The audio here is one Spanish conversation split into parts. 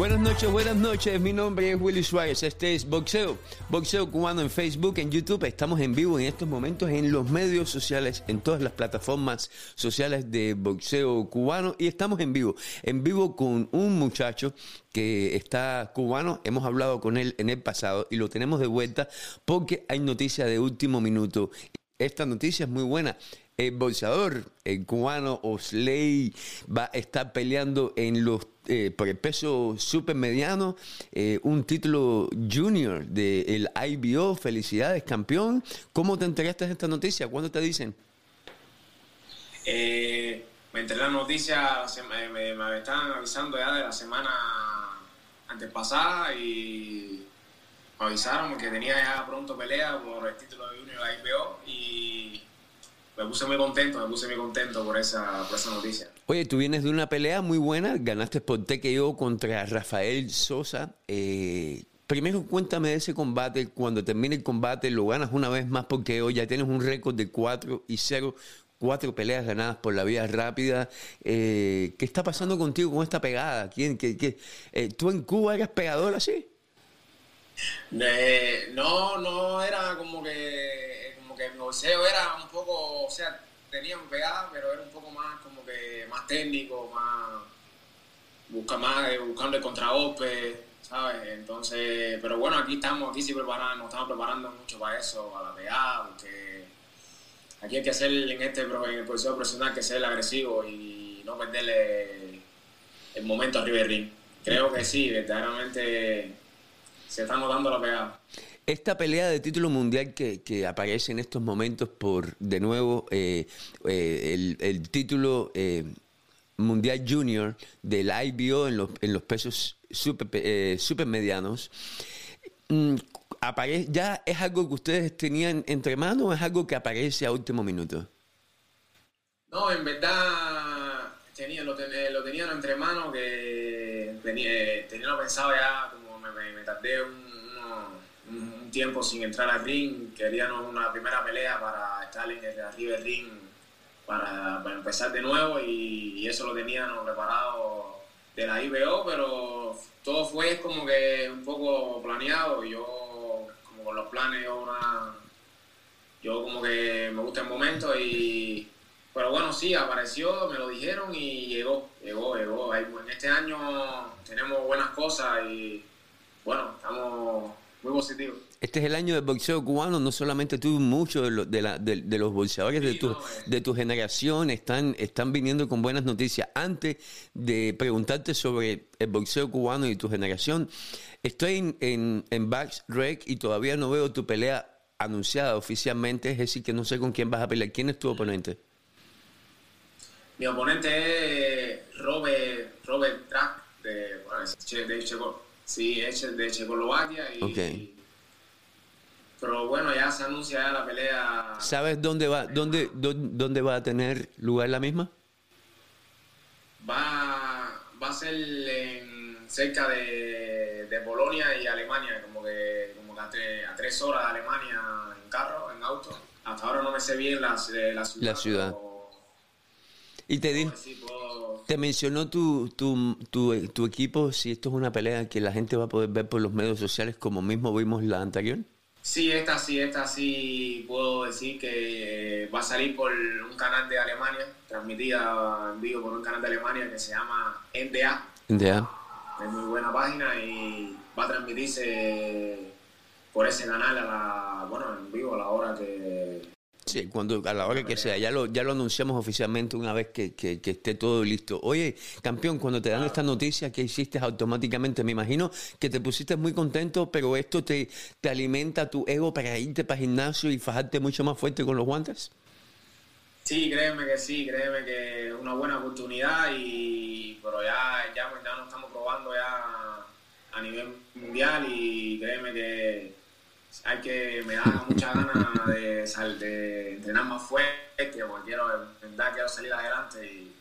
Buenas noches, buenas noches. Mi nombre es Willy Suárez. Este es Boxeo. Boxeo cubano en Facebook, en YouTube. Estamos en vivo en estos momentos en los medios sociales, en todas las plataformas sociales de boxeo cubano. Y estamos en vivo. En vivo con un muchacho que está cubano. Hemos hablado con él en el pasado y lo tenemos de vuelta porque hay noticia de último minuto. Esta noticia es muy buena. El boxeador el cubano Osley va a estar peleando en los eh, por el peso super mediano, eh, un título junior del IBO. Felicidades, campeón. ¿Cómo te enteraste de esta noticia? ¿Cuándo te dicen? Eh, me enteré la noticia, me, estaban avisando ya de la semana antes pasada y me avisaron que tenía ya pronto pelea por el título de Junior IBO y me puse muy contento, me puse muy contento por esa, por esa noticia. Oye, tú vienes de una pelea muy buena, ganaste por TKO contra Rafael Sosa. Eh, primero cuéntame de ese combate, cuando termine el combate lo ganas una vez más porque hoy ya tienes un récord de 4 y 0, cuatro peleas ganadas por la vía rápida. Eh, ¿Qué está pasando contigo con esta pegada? ¿Quién, qué, qué? Eh, ¿Tú en Cuba eras pegador así? No, no era como que, como que mi boxeo era un poco, o sea, tenía un pegada, pero era un poco más como que más técnico, más busca más buscando el contragolpe, ¿sabes? Entonces, pero bueno, aquí estamos, aquí sí preparando, nos estamos preparando mucho para eso, para la pegada, porque aquí hay que hacer en este en el proceso profesional que ser agresivo y no perderle el momento del ring. Creo que sí, verdaderamente se está notando la pegada. Esta pelea de título mundial que, que aparece en estos momentos por, de nuevo, eh, eh, el, el, título eh, mundial junior del IBO en los, en los pesos super, super medianos, mm, ¿ya es algo que ustedes tenían entre manos o es algo que aparece a último minuto? No, en verdad tenía, lo, ten, lo tenían entre manos, que tenía, tenía pensado ya, como me, me, tardé un, tiempo sin entrar al ring, queríamos una primera pelea para estar en el, arriba del ring, para, empezar de nuevo y, eso lo teníamos preparado de la IBO, pero todo fue como que un poco planeado, yo como con los planes, yo, una, yo como que me gusta el momento y pero bueno, sí, apareció, me lo dijeron y llegó, llegó, llegó. En este año tenemos buenas cosas y bueno, estamos muy positivos. Este es el año del boxeo cubano, no solamente tú, muchos de, lo, de, la, de, de, los boxeadores de, tu, eh. de tu generación están, están viniendo con buenas noticias. Antes de preguntarte sobre el boxeo cubano y tu generación, estoy en, en, en Bax Rec y todavía no veo tu pelea anunciada oficialmente, es decir, que no sé con quién vas a pelear. ¿Quién es tu oponente? Mi oponente es Robert, Robert Track, de, bueno, de Checo, sí, es de Checoslovaquia. Y, okay. Pero bueno, ya se anuncia ya la pelea. ¿Sabes dónde va, dónde, dónde va a tener lugar la misma? Va, va a ser en, cerca de, de Polonia y Alemania, como que, como que a, tres, a tres horas de Alemania en carro, en auto. Hasta ahora no me sé bien la, la ciudad. La ciudad. Y te dijo, te mencionó tu, tu, tu, tu, equipo si esto es una pelea que la gente va a poder ver por los medios sociales como mismo vimos la anterior. Sí, esta sí, esta sí puedo decir que va a salir por un canal de Alemania, transmitida en vivo por un canal de Alemania que se llama NDA. NDA. Es muy buena página y va a transmitirse por ese canal a la, bueno, en vivo a la hora que, Cuando, a la hora que sea, ya lo, ya lo anunciamos oficialmente una vez que, que, que, esté todo listo. Oye, campeón, cuando te dan esta noticia, ¿qué hiciste automáticamente? Me imagino que te pusiste muy contento, pero esto te, te alimenta tu ego para irte para el gimnasio y fajarte mucho más fuerte con los guantes. Sí, créeme que sí, créeme que es una buena oportunidad, y pero ya, ya, ya nos estamos probando ya a nivel mundial y créeme que hay que me da mucha ganas de, de entrenar más fuerte porque quiero, en verdad quiero salir adelante y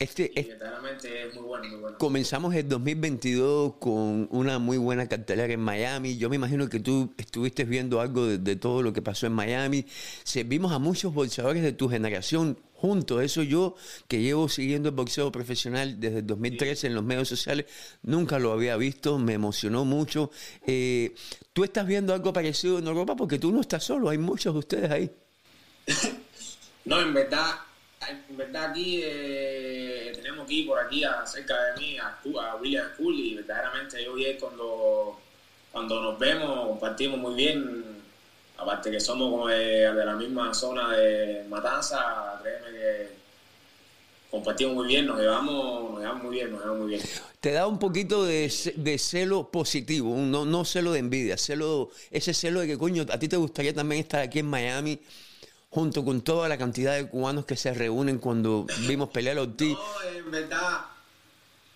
Este, y verdaderamente es muy bueno, muy bueno. Comenzamos el 2022 con una muy buena cartelera en Miami. Yo me imagino que tú estuviste viendo algo de, de todo lo que pasó en Miami. Servimos a muchos boxeadores de tu generación juntos. Eso yo, que llevo siguiendo el boxeo profesional desde el 2013 en los medios sociales, nunca lo había visto, me emocionó mucho. Eh, ¿Tú estás viendo algo parecido en Europa? Porque tú no estás solo, hay muchos de ustedes ahí. no, en verdad, en verdad aquí eh, tenemos aquí por aquí cerca de mí a, a William School y verdaderamente yo y cuando, cuando nos vemos compartimos muy bien aparte que somos como de, la misma zona de Matanza, créeme que compartimos muy bien, nos llevamos, nos llevamos muy bien, nos llevamos muy bien. Te da un poquito de, de celo positivo, no, no celo de envidia, celo, ese celo de que coño, a ti te gustaría también estar aquí en Miami junto con toda la cantidad de cubanos que se reúnen cuando vimos pelear a Ortiz. No, en verdad,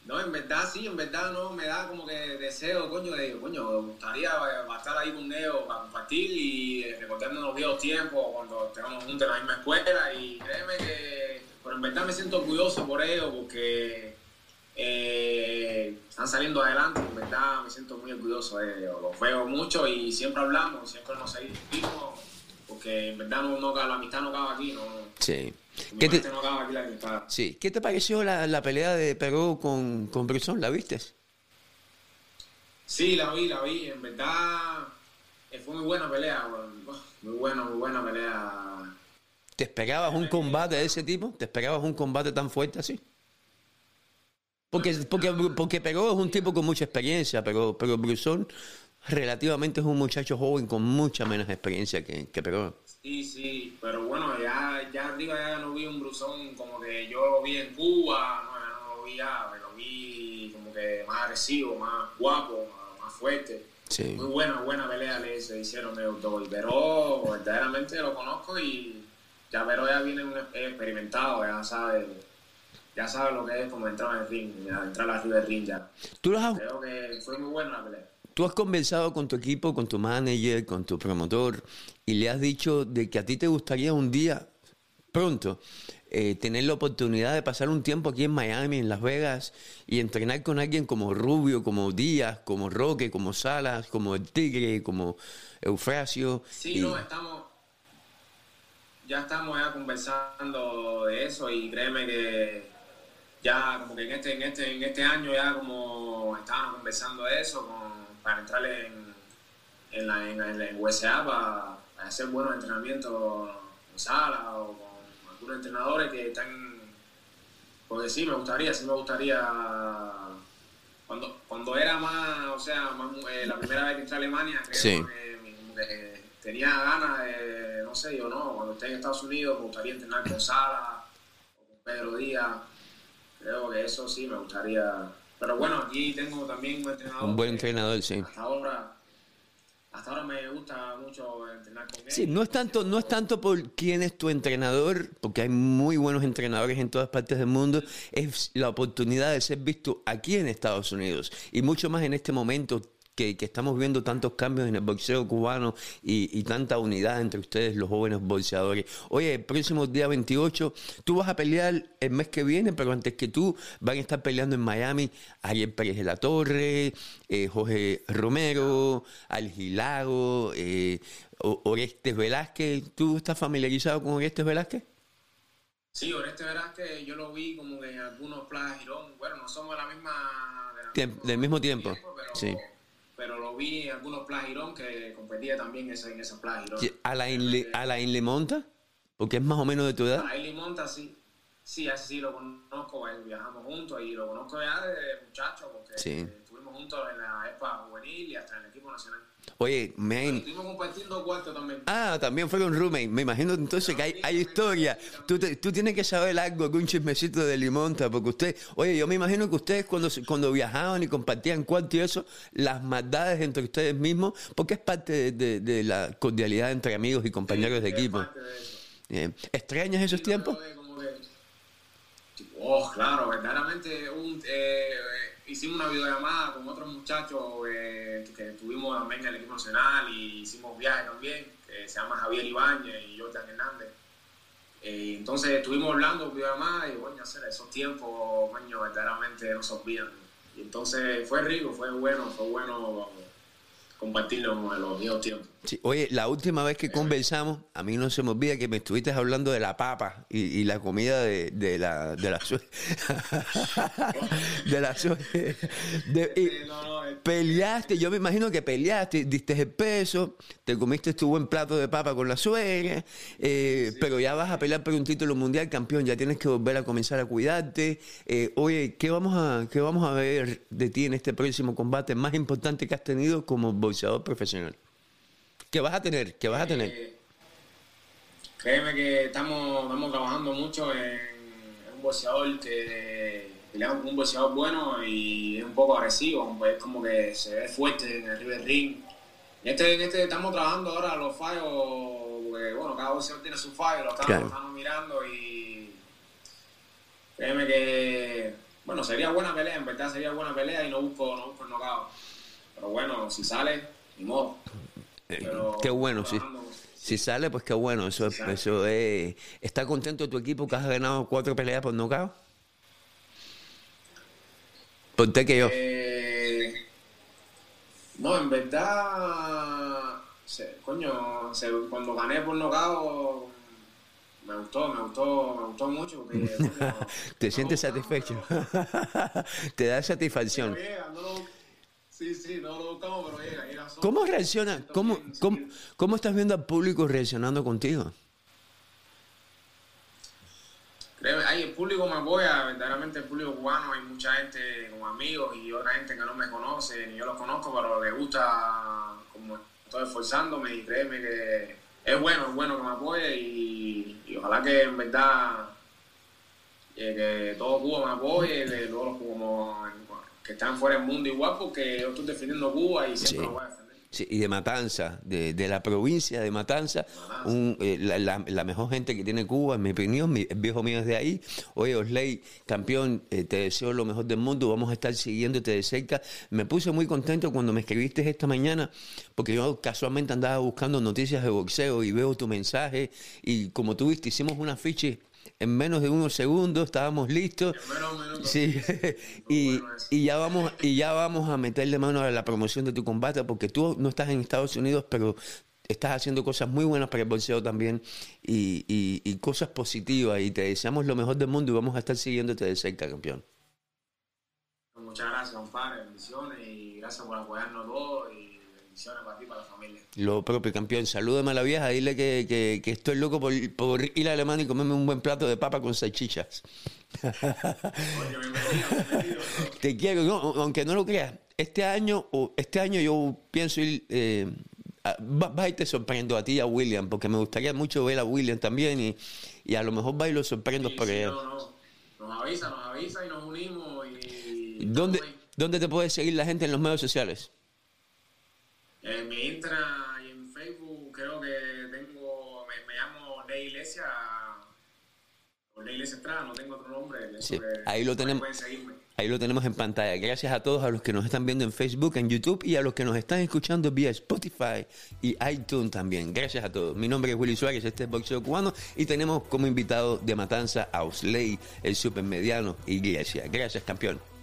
no, en verdad sí, en verdad no, me da como que deseo, coño, de, coño, me gustaría eh, estar ahí con ellos para compartir y eh, recordarnos los viejos tiempos cuando estemos juntos en la misma escuela y créeme que, pero en verdad me siento orgulloso por ellos porque eh, están saliendo adelante, en verdad me siento muy orgulloso de ellos, los veo mucho y siempre hablamos, siempre nos seguimos, porque en verdad no, la amistad no acaba aquí, no. Sí. ¿Qué te, sí. ¿Qué te pareció la, la pelea de Perú con, con Brusón? ¿La viste? Sí, la vi, la vi. En verdad eh, fue muy buena pelea. Muy buena, muy buena pelea. ¿Te esperabas un combate de ese tipo? ¿Te esperabas un combate tan fuerte así? Porque, porque, porque Perú es un tipo con mucha experiencia, pero, pero Brusón relativamente es un muchacho joven con mucha menos experiencia que, que Perú. Sí, sí, pero bueno, ya, ya arriba ya no vi un brusón como que yo lo vi en Cuba, no, ya no lo vi ya, lo vi como que más agresivo, más guapo, más, fuerte. Sí. Muy buena, buena pelea le se hicieron ellos dos. Pero verdaderamente lo conozco y ya pero ya viene un experimentado, ya sabe, ya sabe lo que es como entrar en el ring, entrar arriba del ring ya. ¿Tú Creo que fue muy buena la pelea. Tú has conversado con tu equipo, con tu manager, con tu promotor y le has dicho de que a ti te gustaría un día, pronto, eh, tener la oportunidad de pasar un tiempo aquí en Miami, en Las Vegas, y entrenar con alguien como Rubio, como Díaz, como Roque, como Salas, como El Tigre, como Eufrasio. Sí, no, estamos, ya estamos ya conversando de eso y créeme que ya como que en este, en este, en este año ya como estábamos conversando de eso con para entrar en, en, la, en, USA para, hacer buenos entrenamientos en sala o con algunos entrenadores que están, porque sí, me gustaría, sí me gustaría, cuando, cuando era más, o sea, eh, la primera vez que entré a Alemania, creo que, tenía ganas de, no sé, yo no, cuando esté en Estados Unidos me gustaría entrenar con Sala o con Pedro Díaz, creo que eso sí me gustaría pero bueno, aquí tengo también un entrenador. Un buen entrenador, sí. Hasta ahora, hasta ahora me gusta mucho entrenar con él. Sí, no es tanto, no es tanto por quién es tu entrenador, porque hay muy buenos entrenadores en todas partes del mundo, es la oportunidad de ser visto aquí en Estados Unidos y mucho más en este momento que, estamos viendo tantos cambios en el boxeo cubano y, tanta unidad entre ustedes, los jóvenes boxeadores. Oye, el próximo día 28, tú vas a pelear el mes que viene, pero antes que tú van a estar peleando en Miami Ariel Pérez de la Torre, eh, Jorge Romero, Algilago, eh, Orestes Velázquez. ¿Tú estás familiarizado con Orestes Velázquez? Sí, Orestes Velázquez yo lo vi como que en algunos Plaza Girón. Bueno, no somos de la misma... del mismo tiempo, sí pero lo vi en algunos Plagirón que competía también en esa Plagirón. ¿A la, ¿A la Inlemonta? Porque es más o menos de tu edad. A la Inlemonta sí. Sí, así sí lo conozco, viajamos juntos y lo conozco ya de muchacho porque estuvimos juntos en la EPA juvenil y hasta en el equipo nacional. Oye, man. Estuvimos compartiendo cuarto también. Ah, también fue con roommate. Me imagino entonces que hay, hay historia. Tú, tú, tienes que saber algo, algún chismecito de Limonta, porque usted, oye, yo me imagino que ustedes cuando, cuando viajaban y compartían cuarto y eso, las maldades entre ustedes mismos, porque es parte de, de, la cordialidad entre amigos y compañeros de equipo. ¿Extrañas esos tiempos? Oh, claro, verdaderamente un, eh, hicimos una videollamada con otros muchachos eh, que estuvimos también en el equipo nacional y hicimos viajes también, que se llama Javier Ibáñez y Jordan Hernández. Eh, entonces estuvimos hablando mamá y bueno, esos tiempos, verdaderamente no se olvidan. Y entonces fue rico, fue bueno, fue bueno compartirlo en los viejos tiempos. Sí, oye, la última vez que conversamos, a mí no se me olvida que me estuviste hablando de la papa y, y la comida de, de la de la sue- de la sue- de- y Sí, no, no, peleaste, yo me imagino que peleaste, diste el peso, te comiste tu buen plato de papa con la suegra, eh, pero ya vas a pelear por un título mundial, campeón, ya tienes que volver a comenzar a cuidarte. Eh, oye, ¿qué vamos a qué vamos a ver de ti en este próximo combate más importante que has tenido como boxeador profesional? ¿Qué vas a tener? ¿Qué vas a tener? Eh, créeme que estamos, estamos trabajando mucho en, en un boxeador que con un boxeador bueno y es un poco agresivo, pues es como que se ve fuerte en el River Ring. En este, en este estamos trabajando ahora los fallos, porque bueno, cada boxeador tiene su fallo, lo estamos, Claro. estamos mirando y créeme que, bueno, sería buena pelea, en verdad sería buena pelea y no busco, no busco el knockout. Pero bueno, si sale, ni modo. Eh, Pero qué bueno, sí. trabajando- Si sale, pues qué bueno. Eso, Si eso es. ¿Está contento tu equipo que has ganado cuatro peleas por nocaut? Ponte que yo. Eh, no, en verdad, se- coño, se- cuando gané por nocao, me gustó, me gustó, me gustó mucho. Porque, Te sientes satisfecho. Te da satisfacción. pero llega, no lo- sí, sí, no lo buscamos, pero llega. ¿Cómo reacciona? ¿Cómo, cómo, cómo estás viendo al público reaccionando contigo? Créeme, hay el público me apoya, verdaderamente el público cubano, hay mucha gente como amigos y otra gente que no me conoce, ni yo los conozco, pero le gusta como estoy esforzándome y créeme que es bueno, es bueno que me apoye y, y ojalá que en verdad eh, que todo Cuba me apoye, que todos los como, que están fuera del mundo igual, porque yo estoy defendiendo Cuba y siempre Sí. lo voy a defender. Sí, y de Matanza, de, de la provincia de Matanza, un, eh, la, la- la mejor gente que tiene Cuba, en mi opinión, mi, viejo mío es de ahí. Oye, Osley, campeón, eh, te deseo lo mejor del mundo, vamos a estar siguiéndote de cerca. Me puse muy contento cuando me escribiste esta mañana, porque yo casualmente andaba buscando noticias de boxeo y veo tu mensaje, y como tú viste, hicimos un afiche en menos de unos segundos, estábamos listos. En menos minuto. Sí, y, bueno y ya vamos y ya vamos a meterle mano a la promoción de tu combate porque tú no estás en Estados Unidos, pero estás haciendo cosas muy buenas para el boxeo también y, y- y cosas positivas y te deseamos lo mejor del mundo y vamos a estar siguiéndote de cerca, campeón. Muchas gracias, compadre, bendiciones y gracias por apoyarnos todos y bendiciones para ti y para la familia. Lo propio, campeón. Salúdame a la vieja, dile que, que- que estoy loco por, por ir a Alemania y comerme un buen plato de papa con salchichas. Oye, bienvenido, bienvenido. Te quiero, no, aunque no lo creas. Este año, este año yo pienso ir, eh, va, y te sorprendo a ti y a William, porque me gustaría mucho ver a William también y, y a lo mejor va y lo sorprendo Sí, por sí, no, no. Nos avisa, nos avisa y nos unimos y... ¿Dónde. ¿Dónde te puede seguir la gente en los medios sociales? En mi Instagram y en Facebook creo que tengo... Me, me llamo Ley Iglesia... O Ley Iglesia Estrada, no tengo otro nombre. Sí, ahí lo tenemos. Pueden seguirme. Ahí lo tenemos en pantalla. Gracias a todos, a los que nos están viendo en Facebook, en YouTube y a los que nos están escuchando vía Spotify y iTunes también. Gracias a todos. Mi nombre es Willy Suárez, este es Boxeo Cubano y tenemos como invitado de Matanza a Osley, el supermediano Iglesia. Gracias, campeón.